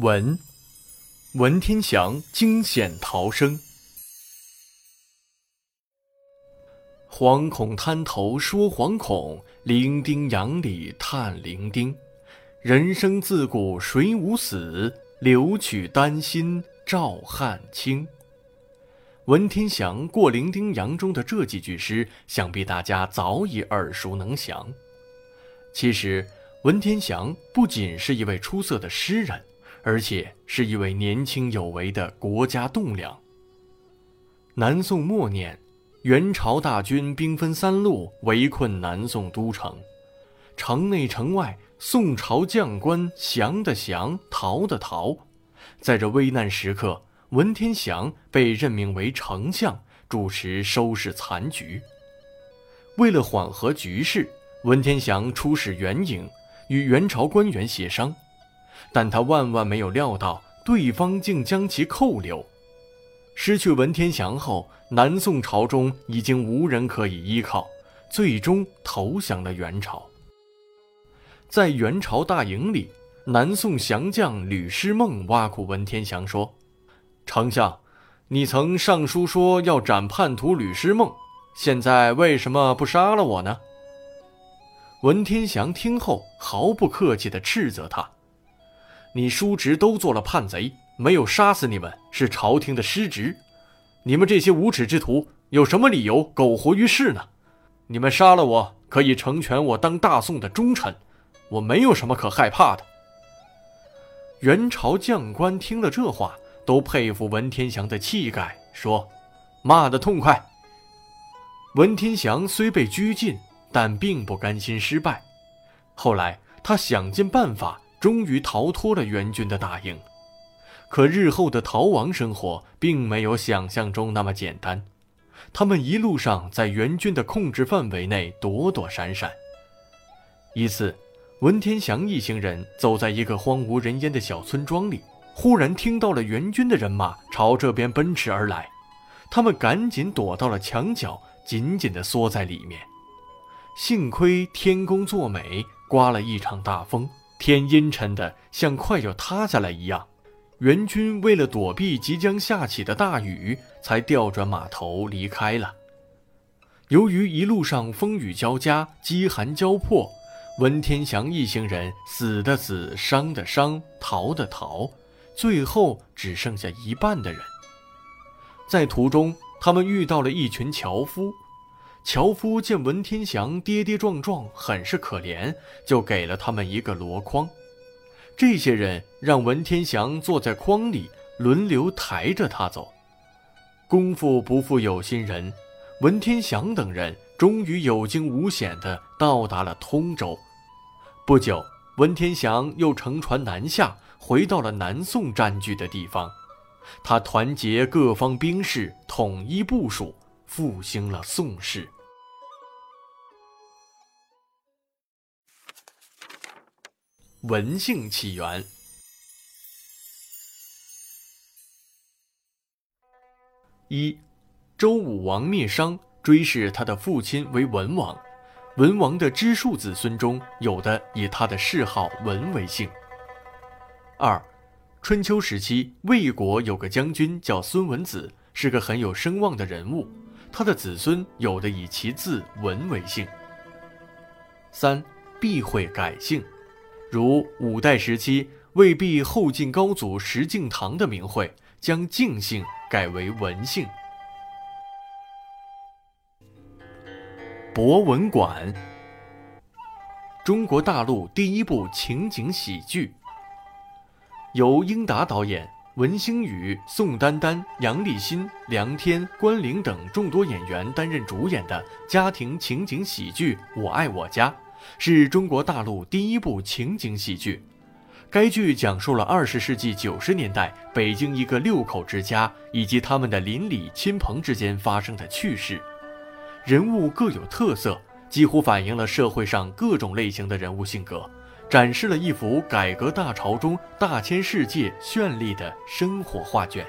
文，文天祥惊险逃生。惶恐滩头说惶恐，伶仃洋里叹伶仃。人生自古谁无死，留取丹心照汗青。文天祥过伶仃洋中的这几句诗，想必大家早已耳熟能详。其实，文天祥不仅是一位出色的诗人。而且是一位年轻有为的国家栋梁。南宋末年，元朝大军兵分三路围困南宋都城，城内城外，宋朝将官降的降，逃的逃。在这危难时刻，文天祥被任命为丞相，主持收拾残局。为了缓和局势，文天祥出使元营，与元朝官员协商。但他万万没有料到，对方竟将其扣留。失去文天祥后，南宋朝中已经无人可以依靠，最终投降了元朝。在元朝大营里，南宋降将吕师梦挖苦文天祥说：“丞相，你曾上书说要斩叛徒吕师梦，现在为什么不杀了我呢？”文天祥听后毫不客气地斥责他。你叔侄都做了叛贼，没有杀死你们是朝廷的失职。你们这些无耻之徒有什么理由苟活于世呢？你们杀了我，可以成全我当大宋的忠臣，我没有什么可害怕的。元朝将官听了这话，都佩服文天祥的气概，说：“骂得痛快。”文天祥虽被拘禁，但并不甘心失败。后来他想尽办法。终于逃脱了元军的大营，可日后的逃亡生活并没有想象中那么简单。他们一路上在元军的控制范围内躲躲闪闪。一次，文天祥一行人走在一个荒无人烟的小村庄里，忽然听到了元军的人马朝这边奔驰而来，他们赶紧躲到了墙角，紧紧地缩在里面。幸亏天公作美，刮了一场大风。天阴沉的像快要塌下来一样，援军为了躲避即将下起的大雨，才调转马头离开了。由于一路上风雨交加、饥寒交迫，文天祥一行人死的死、伤的伤、逃的逃，最后只剩下一半的人。在途中，他们遇到了一群樵夫。樵夫见文天祥跌跌撞撞，很是可怜，就给了他们一个箩筐。这些人让文天祥坐在筐里，轮流抬着他走。功夫不负有心人，文天祥等人终于有惊无险地到达了通州。不久，文天祥又乘船南下，回到了南宋占据的地方。他团结各方兵士，统一部署，复兴了宋氏。文姓起源。一，周武王灭商，追谥他的父亲为文王。文王的支庶子孙中，有的以他的谥号文为姓。二，春秋时期，魏国有个将军叫孙文子，是个很有声望的人物。他的子孙有的以其字文为姓。三，避讳改姓。如五代时期，魏避后晋高祖石敬瑭的名讳，将敬姓改为文姓。博文馆，中国大陆第一部情景喜剧，由英达导演，文星宇、宋丹丹、杨立新、梁天、关凌等众多演员担任主演的家庭情景喜剧《我爱我家》。是中国大陆第一部情景喜剧。该剧讲述了二十世纪九十年代北京一个六口之家以及他们的邻里亲朋之间发生的趣事，人物各有特色，几乎反映了社会上各种类型的人物性格，展示了一幅改革大潮中大千世界绚丽的生活画卷。